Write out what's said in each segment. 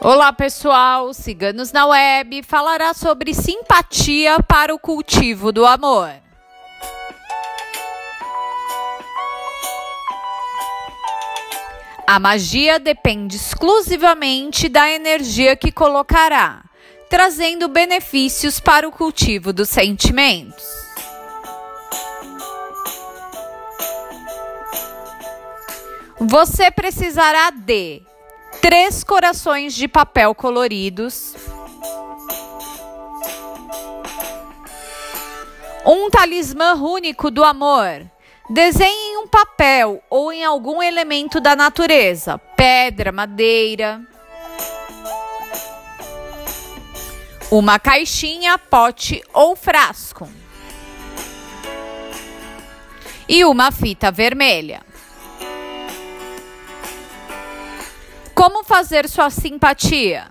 Olá pessoal, Ciganos na Web falará sobre simpatia para o cultivo do amor. A magia depende exclusivamente da energia que colocará, trazendo benefícios para o cultivo dos sentimentos. Você precisará de três corações de papel coloridos, um talismã único do amor. Desenhe em um papel ou em algum elemento da natureza, pedra, madeira. Uma caixinha, pote ou frasco. E uma fita vermelha. Como fazer sua simpatia?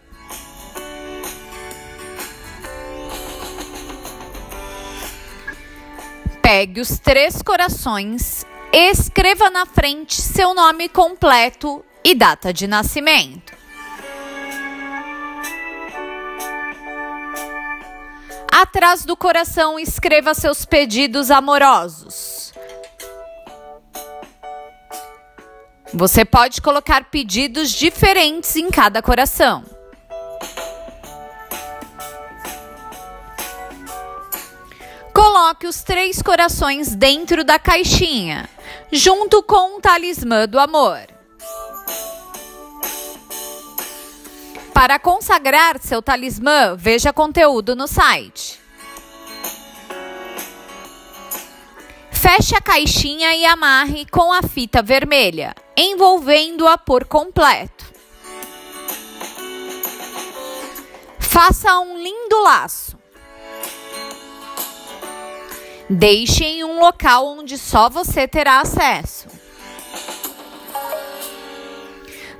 Pegue os três corações, escreva na frente seu nome completo e data de nascimento. Atrás do coração, escreva seus pedidos amorosos. Você pode colocar pedidos diferentes em cada coração. Coloque os três corações dentro da caixinha, junto com o talismã do amor. Para consagrar seu talismã, veja conteúdo no site. Feche a caixinha e amarre com a fita vermelha envolvendo-a por completo. Faça um lindo laço. Deixe em um local onde só você terá acesso.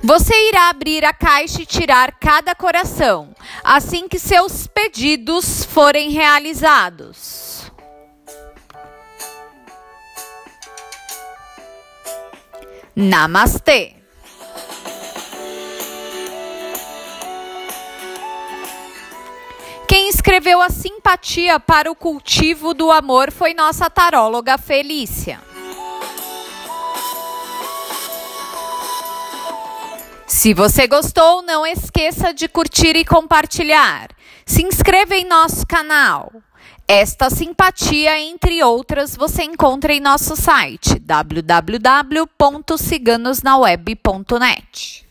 Você irá abrir a caixa e tirar cada coração assim que seus pedidos forem realizados. Namastê! Quem escreveu a simpatia para o cultivo do amor foi nossa taróloga Felícia. Se você gostou, não esqueça de curtir e compartilhar. Se inscreva em nosso canal. Esta simpatia, entre outras, você encontra em nosso site www.ciganosnaweb.net.